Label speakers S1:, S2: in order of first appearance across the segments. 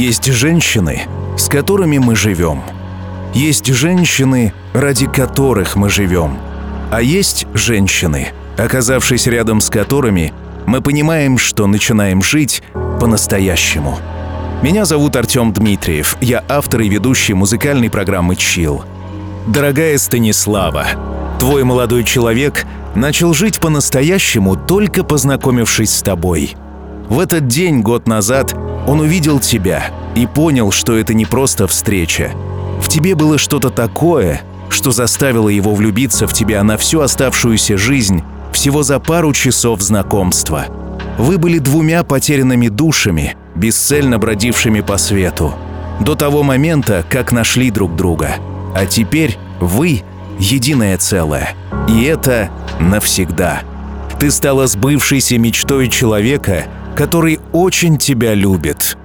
S1: Есть женщины, с которыми мы живем. Есть женщины, ради которых мы живем. А есть женщины, оказавшись рядом с которыми, мы понимаем, что начинаем жить по-настоящему. Меня зовут Артем Дмитриев, я автор и ведущий музыкальной программы «Чил». Дорогая Станислава, твой молодой человек начал жить по-настоящему, только познакомившись с тобой. В этот день, год назад, он увидел тебя и понял, что это не просто встреча. В тебе было что-то такое, что заставило его влюбиться в тебя на всю оставшуюся жизнь всего за пару часов знакомства. Вы были двумя потерянными душами, бесцельно бродившими по свету. До того момента, как нашли друг друга. А теперь вы — единое целое. И это навсегда. Ты стала сбывшейся мечтой человека, который очень тебя любит.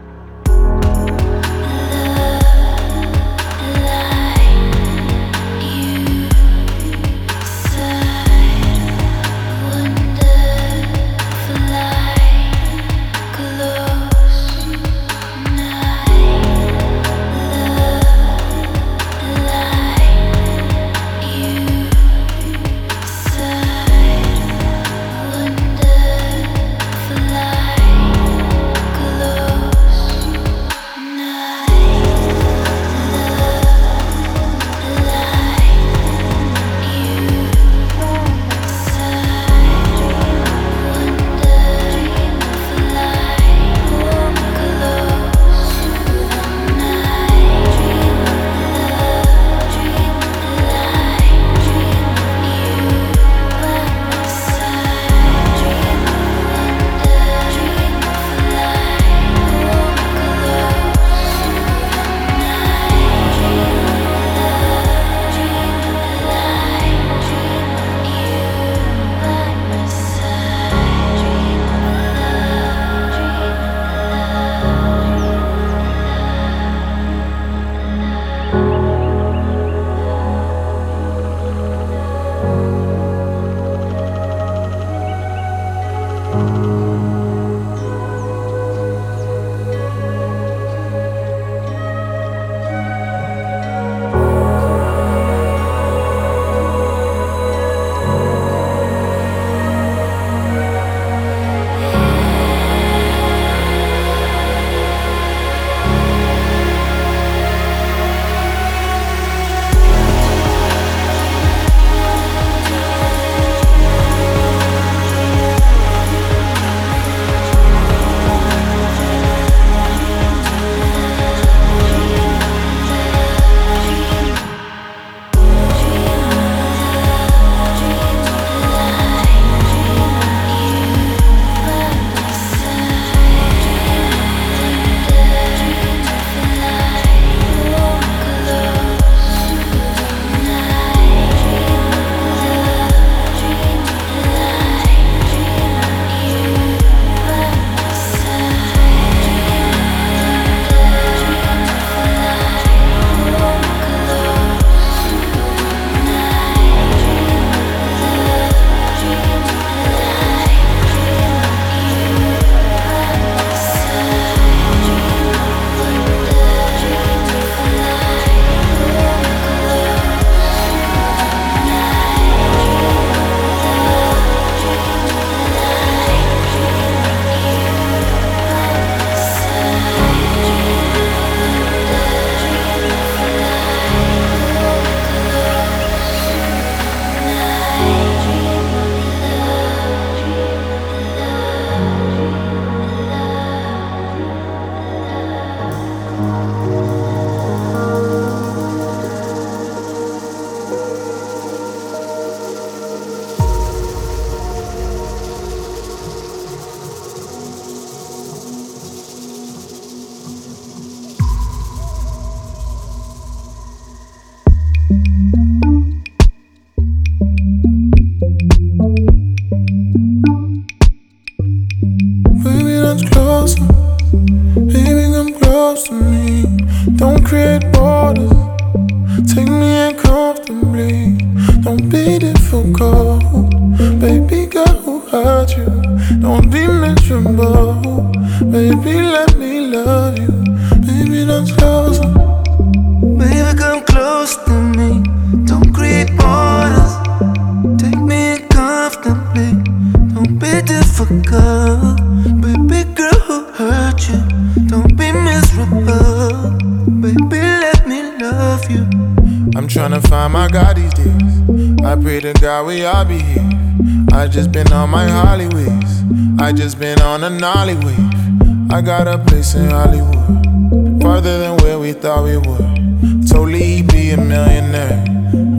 S2: A Nolly wave. I got a place in Hollywood, farther than where we thought we would. Totally be a millionaire.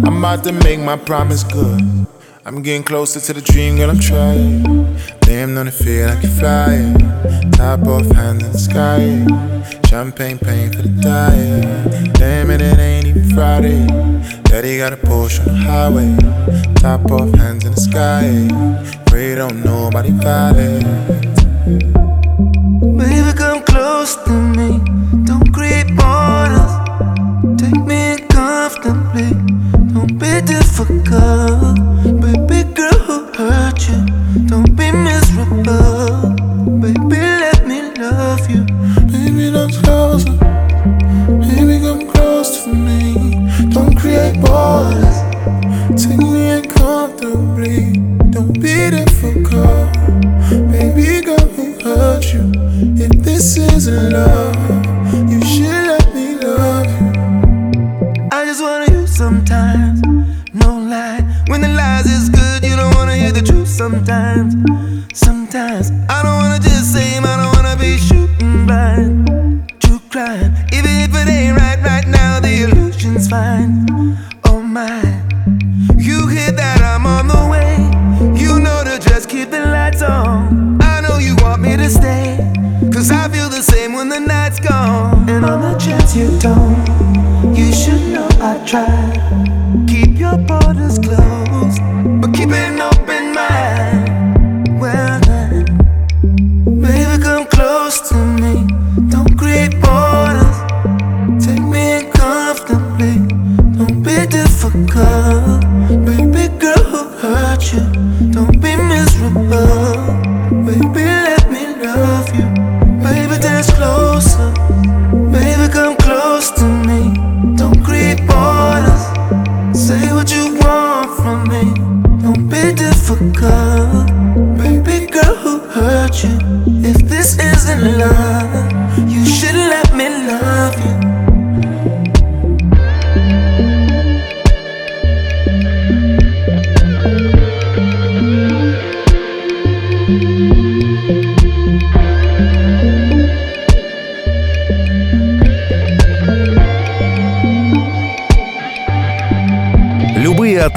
S2: I'm about to make my promise good. I'm getting closer to the dream, girl. I'm trying. Damn, on the feel like you're flying. Top off, hands in the sky. Champagne pain for the diet. Damn it, it ain't even Friday. Daddy got a Porsche on the highway. Top off, hands in the sky. Pray don't nobody violate.
S3: Close to me. Don't on us. Take me comfortably. Don't be difficult. Baby girl who hurt you. Don't be miserable. Baby, let me love you.
S2: Baby, come closer. Baby, come close to me. Don't create borders. Take me in comfortably. Don't be difficult. Baby girl, who hurt you? If this isn't love, you should let me love you.
S3: I just wanna you sometimes. No lie. When the lies is good, you don't wanna hear the truth sometimes. Sometimes I don't wanna just say, I don't wanna be shooting blind. True crime, even if it ain't right right now, the illusion's fine. Oh my. And on the chance you don't, you should know I try. Keep your borders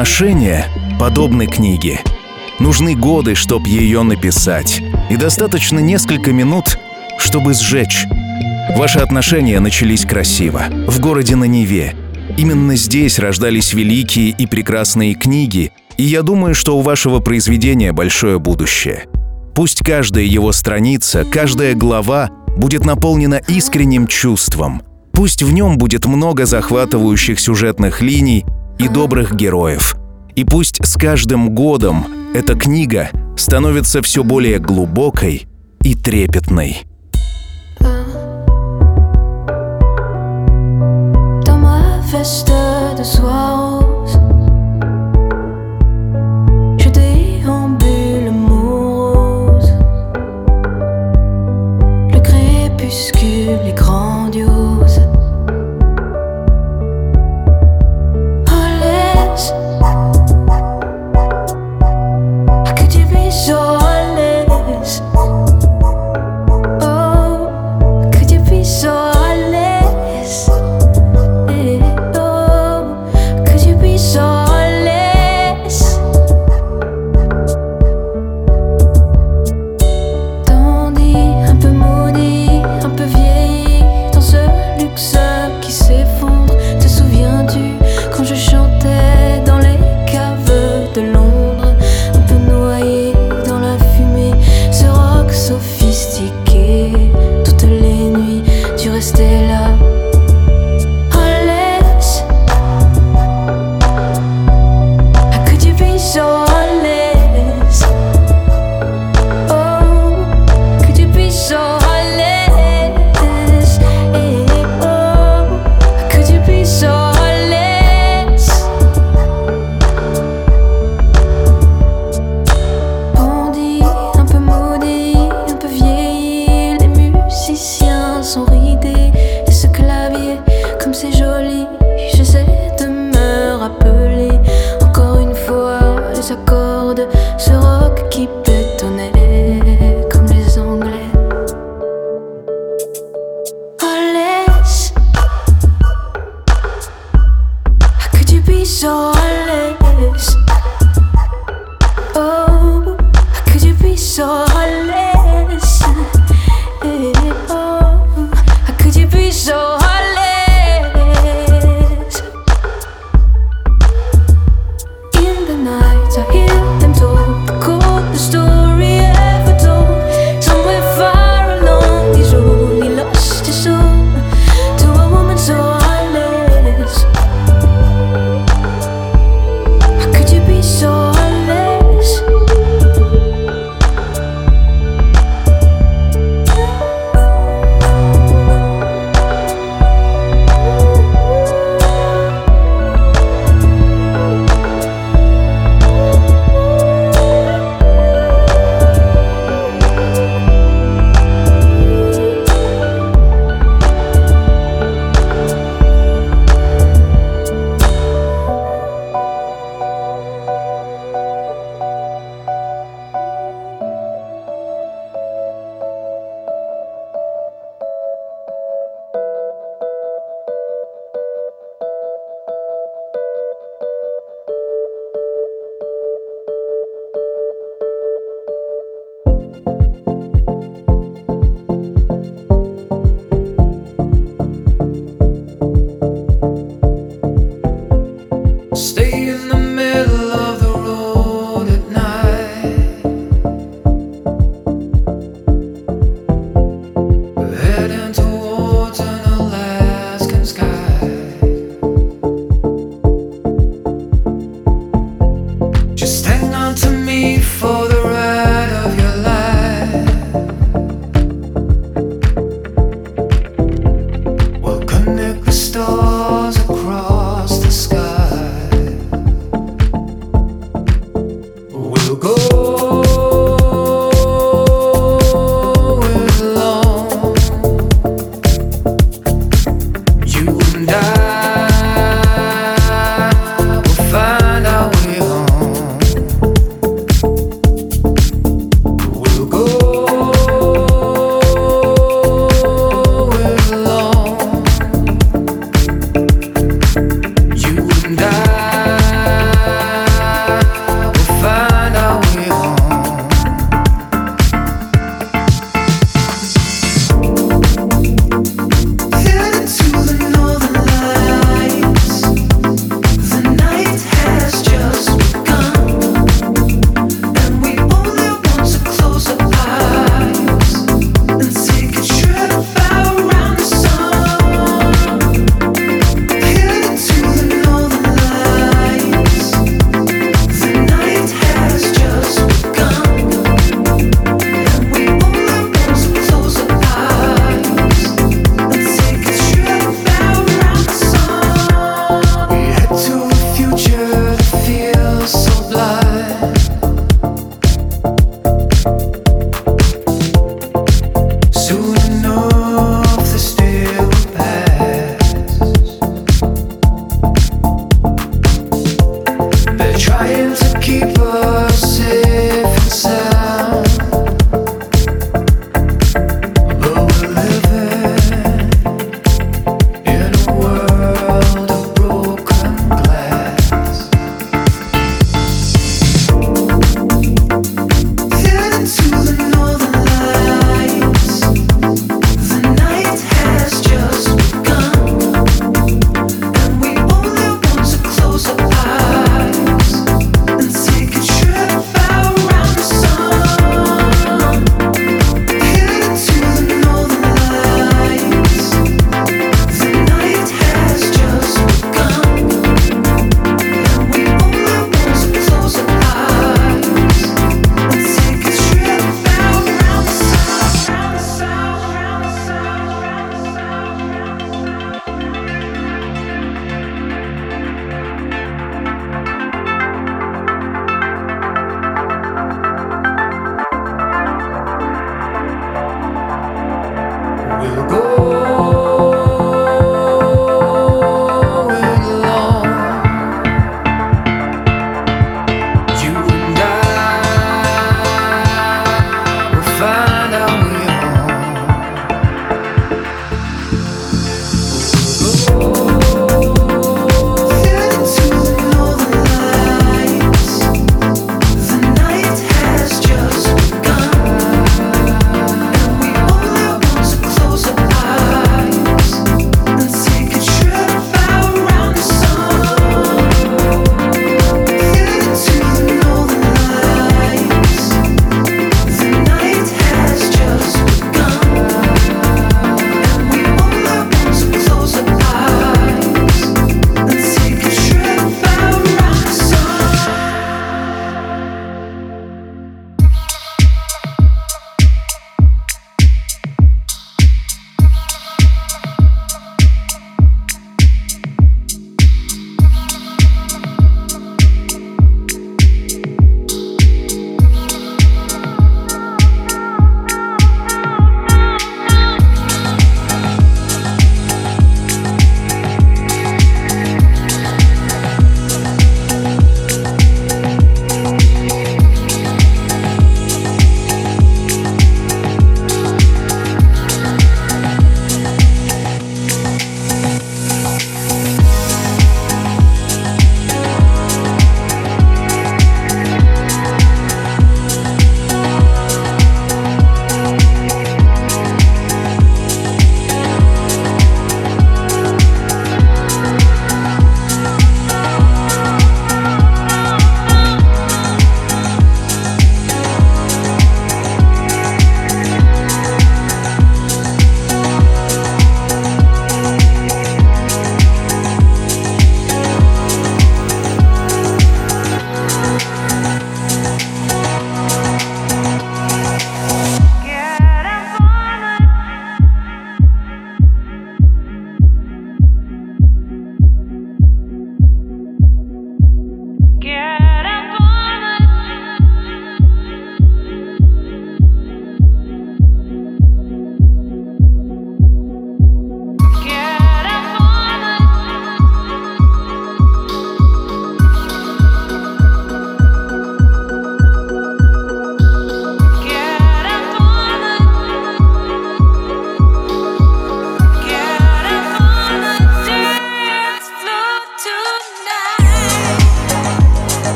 S4: отношения подобны книге. Нужны годы, чтобы ее написать, и достаточно несколько минут, чтобы сжечь. Ваши отношения начались красиво, в городе на Неве. Именно здесь рождались великие и прекрасные книги, и я думаю, что у вашего произведения большое будущее. Пусть каждая его страница, каждая глава будет наполнена искренним чувством. Пусть в нем будет много захватывающих сюжетных линий и добрых героев. И пусть с каждым годом эта книга становится все более глубокой и трепетной.
S5: Dans ma de soie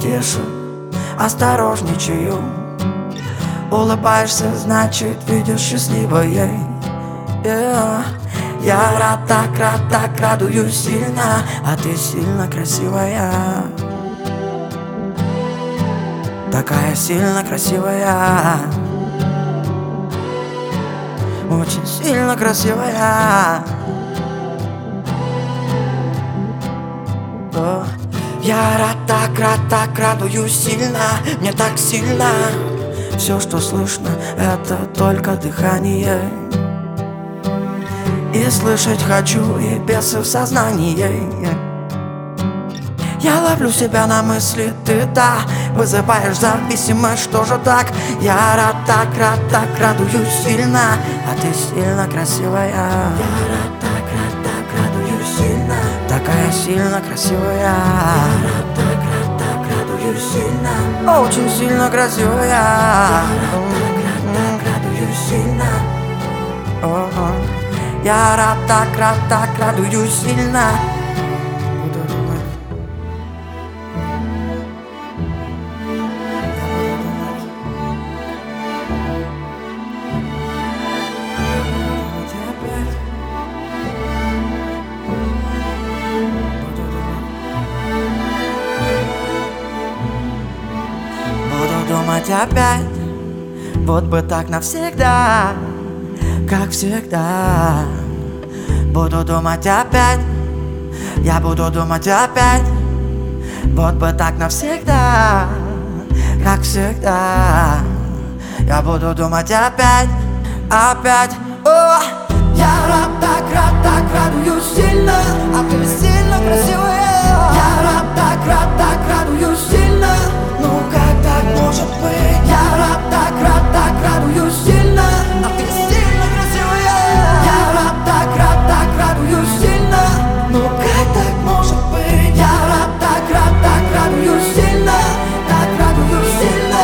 S6: тише, осторожничаю. Улыбаешься, значит, видишь счастливое yeah. Я рад, так рад, так радуюсь сильно А ты сильно красивая. Такая сильно красивая. Очень сильно красивая Я рад, так рад, так радуюсь сильно Мне так сильно. Все, что слышно, это только дыхание. И слышать хочу, и бесы в сознании. Я ловлю себя на мысли, ты да Вызываешь зависимость, что же так? Я рад, так рад, так радуюсь сильно А ты сильно красивая. Я рад, сильно красивая. Так так радуюсь сильно Очень сильно красивая. Так рад, так радуюсь сильно. Я рад, так рад, так радуюсь сильно опять. Вот бы так навсегда Как всегда. Буду думать опять Я буду думать опять. Вот бы так навсегда Как всегда. Я буду думать опять Опять. О! Я рад, так рад, так радуюсь сильно А ты сильно красивая. Я рад, так рад, так радуюсь может быть? Я рад, так рад, так радуюсь сильно А ты сильно красивая Я рад, так рад, так радуюсь сильно Ну как так может быть? Я рад, так рад, так радуюсь сильно Так радуюсь сильно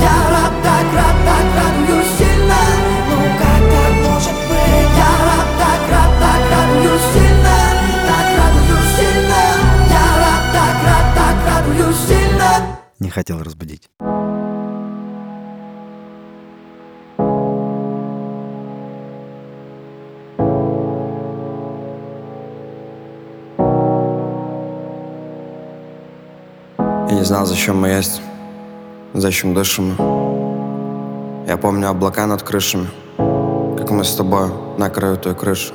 S6: Я рад, так рад, так радуюсь сильно Ну как так может быть? Я рад, так рад, так радуюсь сильно
S7: Не хотел разбудить.
S8: Зачем мы есть, зачем дышим. Я помню облака над крышами, как мы с тобой на краю той крыши.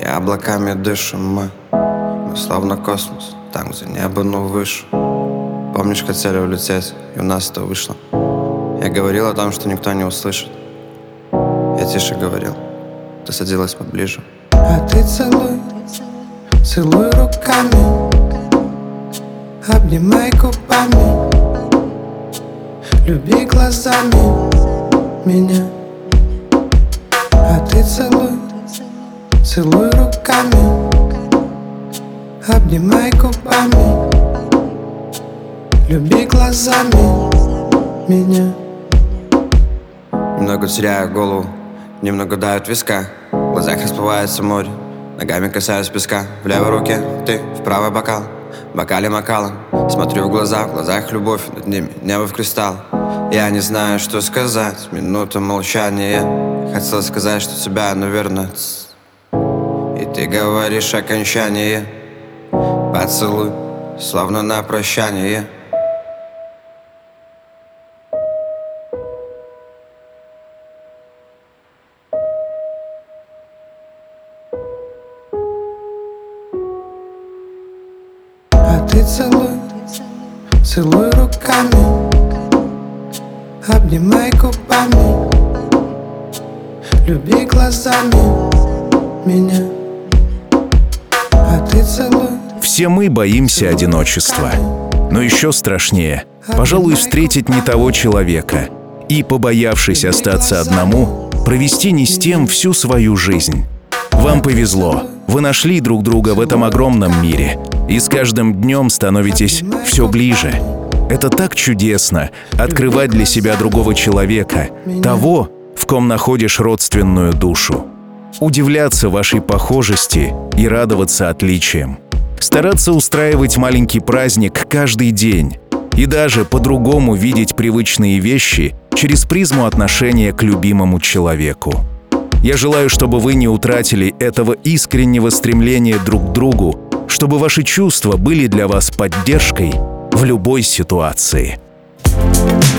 S8: И облаками дышим мы, мы словно космос, там, где небо, но выше. Помнишь, хотели улететь, и у нас это вышло. Я говорил о том, что никто не услышит. Я тише говорил, ты садилась поближе.
S9: А ты целуй, целуй руками Обнимай губами. Люби глазами меня. А ты целуй, целуй руками. Обнимай губами. Люби глазами меня.
S8: Немного теряю голову, немного дают виска В глазах расплывается море, ногами касаюсь песка. В левой руке ты, в правый бокал бокале макалом Смотрю в глаза, в глазах любовь Над ними небо в кристалл. Я не знаю, что сказать. Минута молчания. Хотел сказать, что тебя, наверное И ты говоришь окончание Поцелуй, словно на прощание
S9: целуй руками Обнимай губами. Люби глазами меня А ты целуй
S4: Все мы боимся одиночества. Но еще страшнее, пожалуй, встретить не того человека. И, побоявшись остаться одному, провести не с тем всю свою жизнь. Вам повезло, вы нашли друг друга в этом огромном мире, и с каждым днем становитесь все ближе. Это так чудесно — открывать для себя другого человека, того, в ком находишь родственную душу. удивляться вашей похожести и радоваться отличиям. Стараться устраивать маленький праздник каждый день и даже по-другому видеть привычные вещи через призму отношения к любимому человеку. Я желаю, чтобы вы не утратили этого искреннего стремления друг к другу, чтобы ваши чувства были для вас поддержкой в любой ситуации.
S7: Seconds,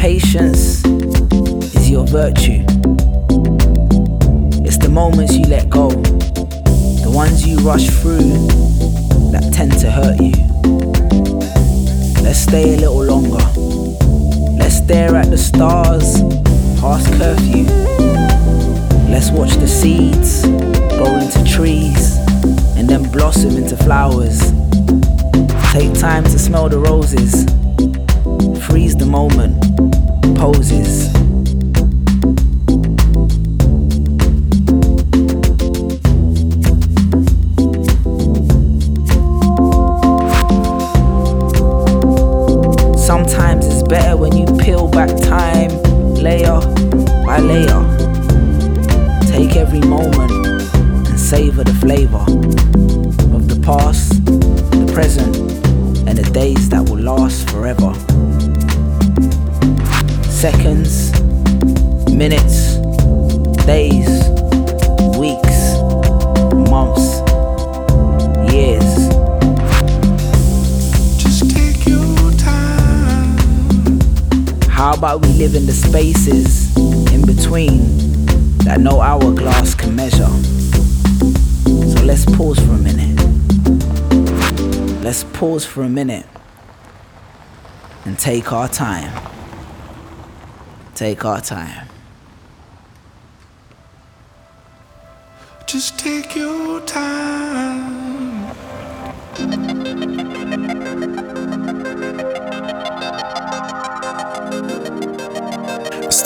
S7: Patience is your virtue. It's the moments you let go, the ones you rush through that tend to hurt you. Let's stay a little longer. Let's stare at the stars past curfew. Let's watch the seeds grow into trees and then blossom into flowers. Take time to smell the roses moment poses. Live in the spaces in between that no hourglass can measure? So let's pause for a minute. Let's pause for a minute and take our time. Take our time.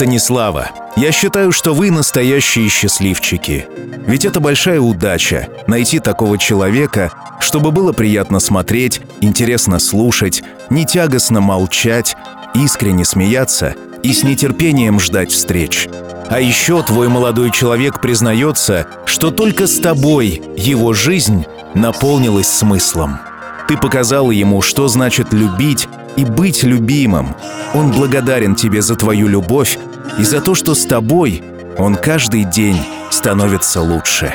S4: Станислава, я считаю, что вы настоящие счастливчики. Ведь это большая удача — найти такого человека, чтобы было приятно смотреть, интересно слушать, не тягостно молчать, искренне смеяться и с нетерпением ждать встреч. А еще твой молодой человек признается, что только с тобой его жизнь наполнилась смыслом. Ты показала ему, что значит любить и быть любимым. Он благодарен тебе за твою любовь и за то, что с тобой он каждый день становится лучше.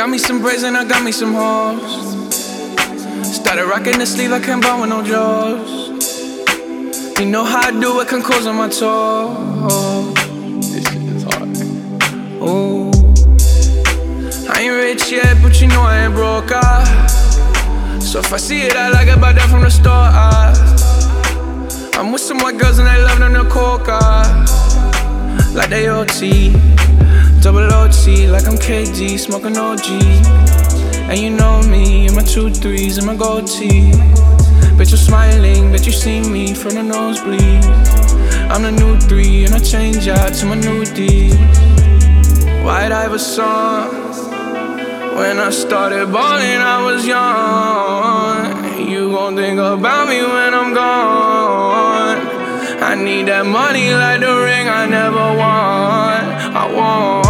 S9: Got me some braids and I got me some hoes. Started rocking the sleeve, I can't buy with no jaws. You know how I do it, can cause on my toes. This shit is hard. Ooh. I ain't rich yet, but you know I ain't broke. Ah. So if I see it, I like it, buy that from the store. Ah. I'm with some white girls and they love them the coca. Like they OT, double OT, like I'm KD, smoking OG. And you know me, in my two threes and my gold tee. Bet you're smiling, bet you see me from the nosebleed. I'm the new three, and I change out to my new D. White Iverson. When I started balling, I was young. You gon' think about me when I'm gone. I need that money like the ring I never won. I want.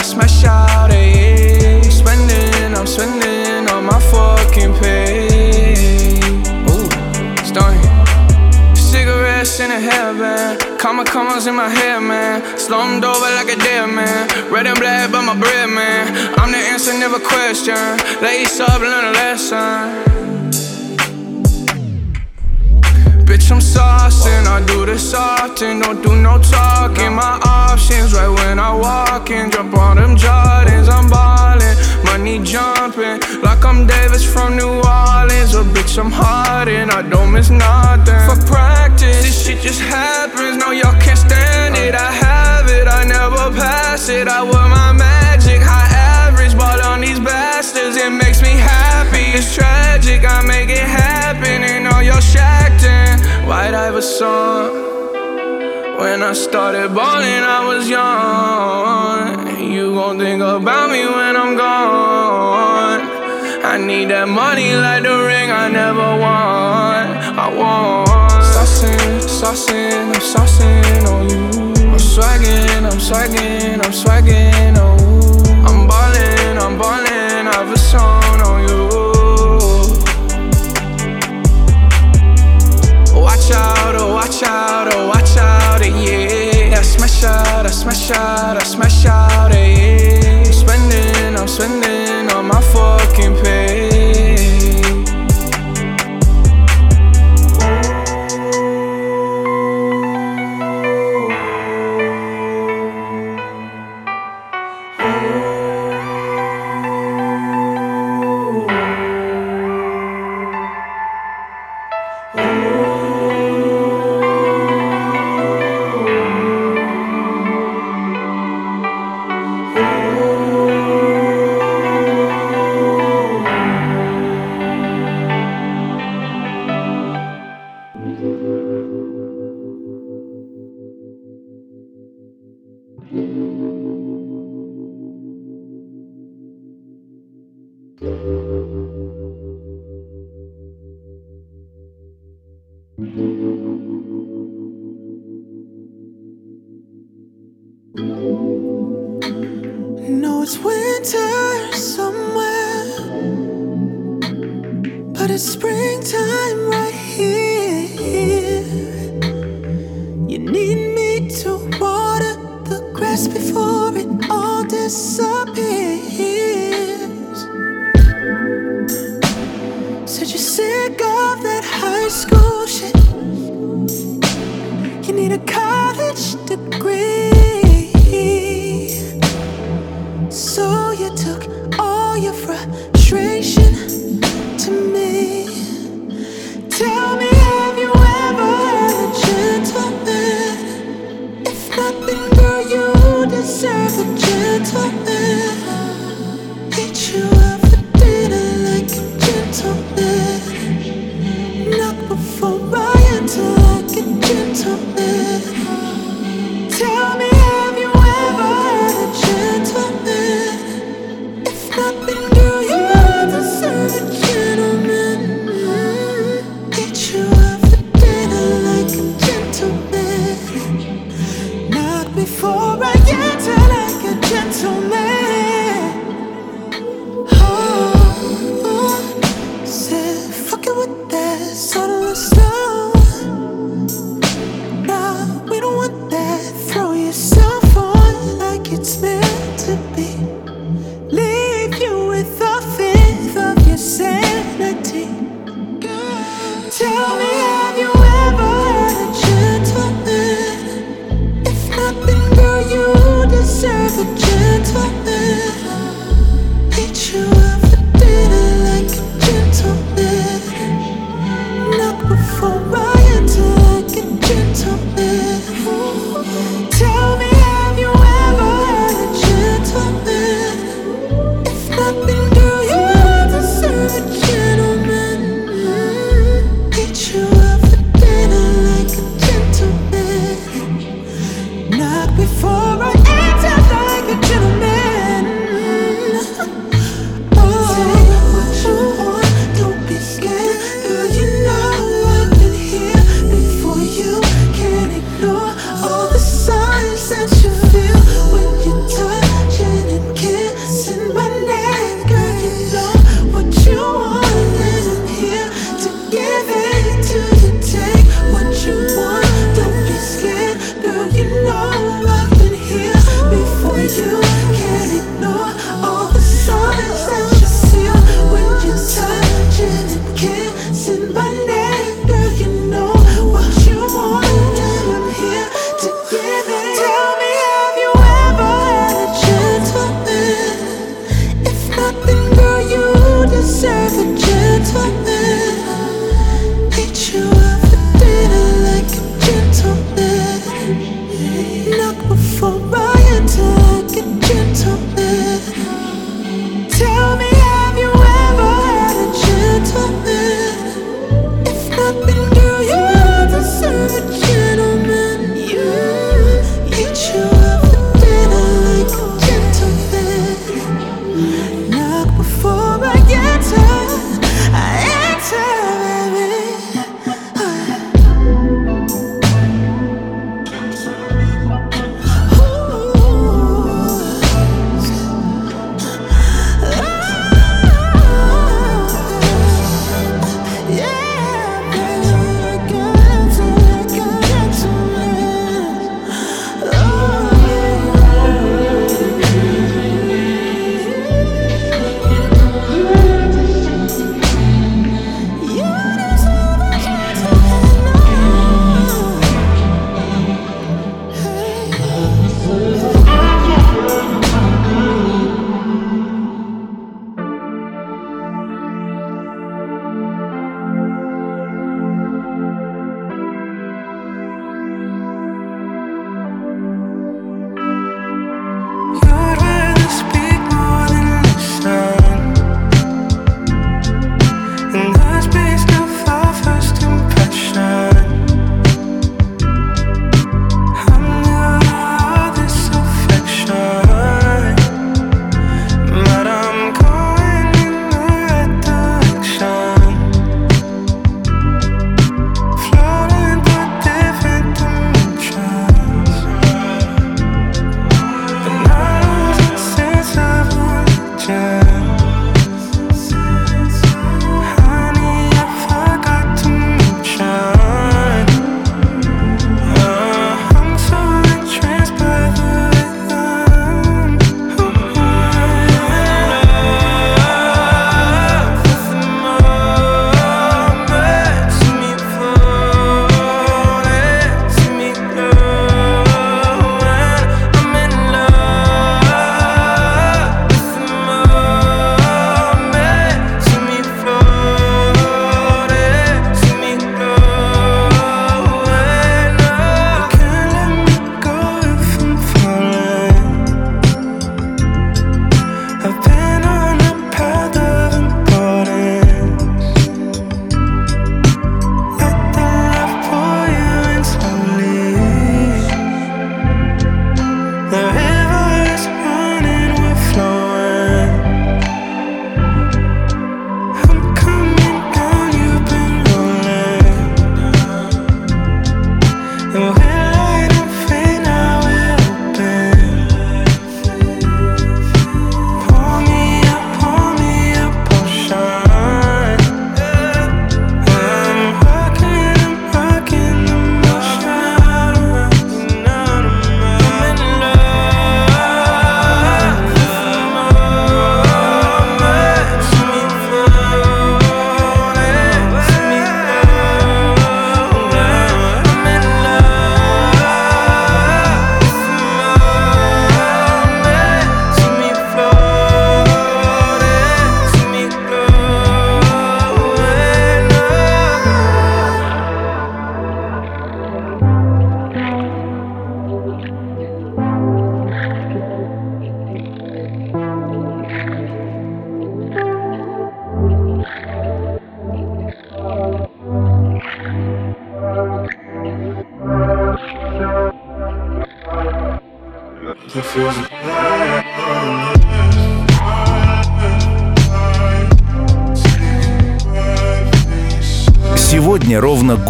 S9: comma commas in my hair, man. Slumped over like a dead man. Red and black, but my bread, man. I'm the answer, never question. Lace up, learn a lesson. Bitch, I'm saucing, I do this often, don't do no talking. My options right when I walk in, jump on them Jordans, I'm ballin', money jumping, like I'm Davis from New Orleans. Or bitch, I'm hard and I don't miss nothing. Fuck practice, this shit just happens. No, y'all can't stand it. I have it, I never pass it. I wear my magic, high average, ball on these bastards. It makes me happy, it's tragic. I make it happen, and all y'all shacked in. White Iverson. When I started balling, I was young. You gon' think about me when I'm gone. I need that money like the ring I never won. I want. Saucing, saucing, I'm saucing on you. I'm swagging, I'm swagging, I'm swagging, oh. I'm ballin', I'm ballin', I have a song on you. Watch out, oh, watch out, oh, watch out, yeah. I smash out, I smash out, I smash out, yeah. I'm spending, I'm spending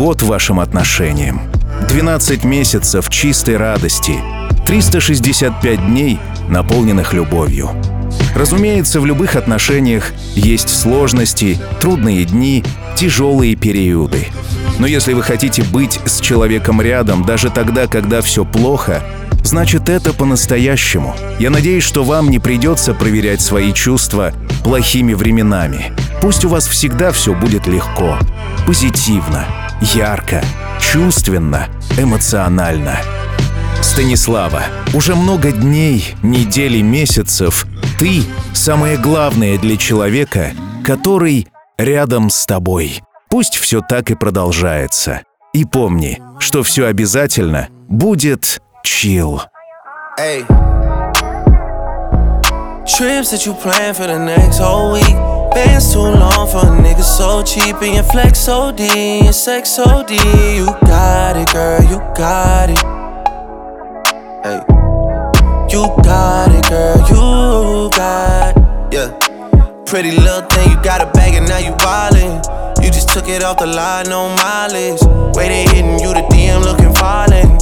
S4: год вашим отношениям. 12 месяцев чистой радости, 365 дней, наполненных любовью. Разумеется, в любых отношениях есть сложности, трудные дни, тяжелые периоды. Но если вы хотите быть с человеком рядом даже тогда, когда все плохо, значит это по-настоящему. Я надеюсь, что вам не придется проверять свои чувства плохими временами. Пусть у вас всегда все будет легко, позитивно, ярко, чувственно, эмоционально. Станислава, уже много дней, недель и месяцев ты — самое главное для человека, который рядом с тобой. Пусть все так и продолжается. И помни, что все обязательно будет чил.
S3: Trips that you plan for the next whole week. Bands too long for a nigga so cheap and your flex OD and sex OD. You got it, girl, you got it. Hey, you got it, girl, you got it. Yeah, pretty little thing, you got a bag and now you wildin'. You just took it off the line, no mileage. They hitting you, the DM looking violent.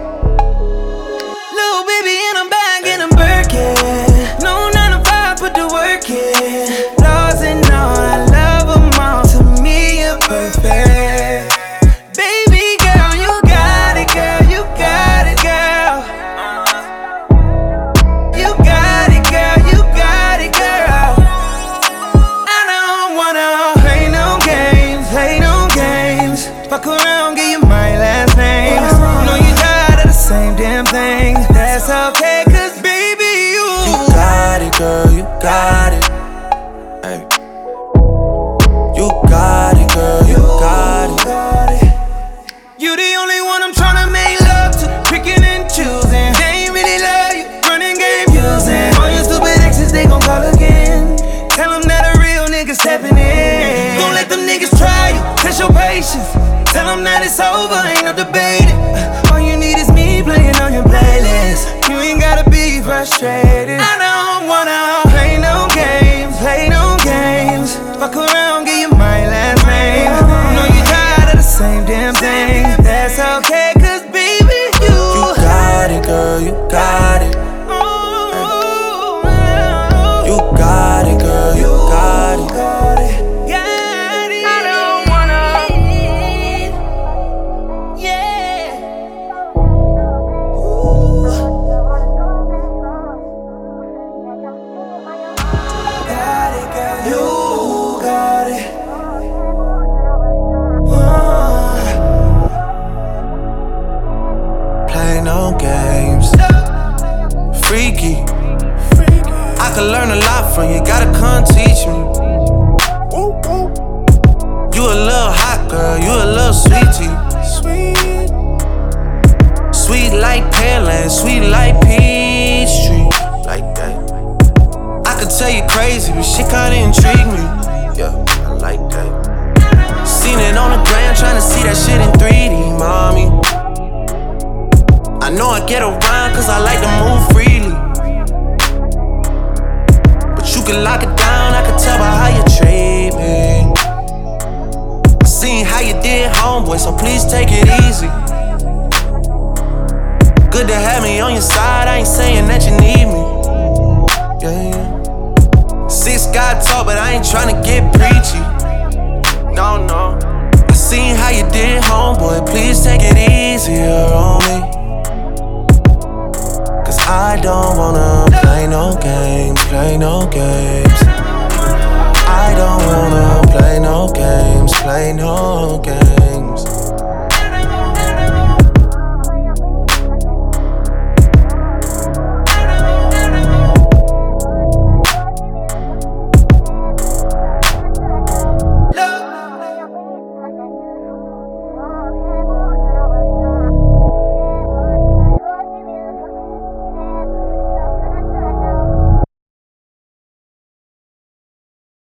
S3: Tell them that it's over, ain't no debating. All you need is me playing on your playlist. You ain't gotta be frustrated.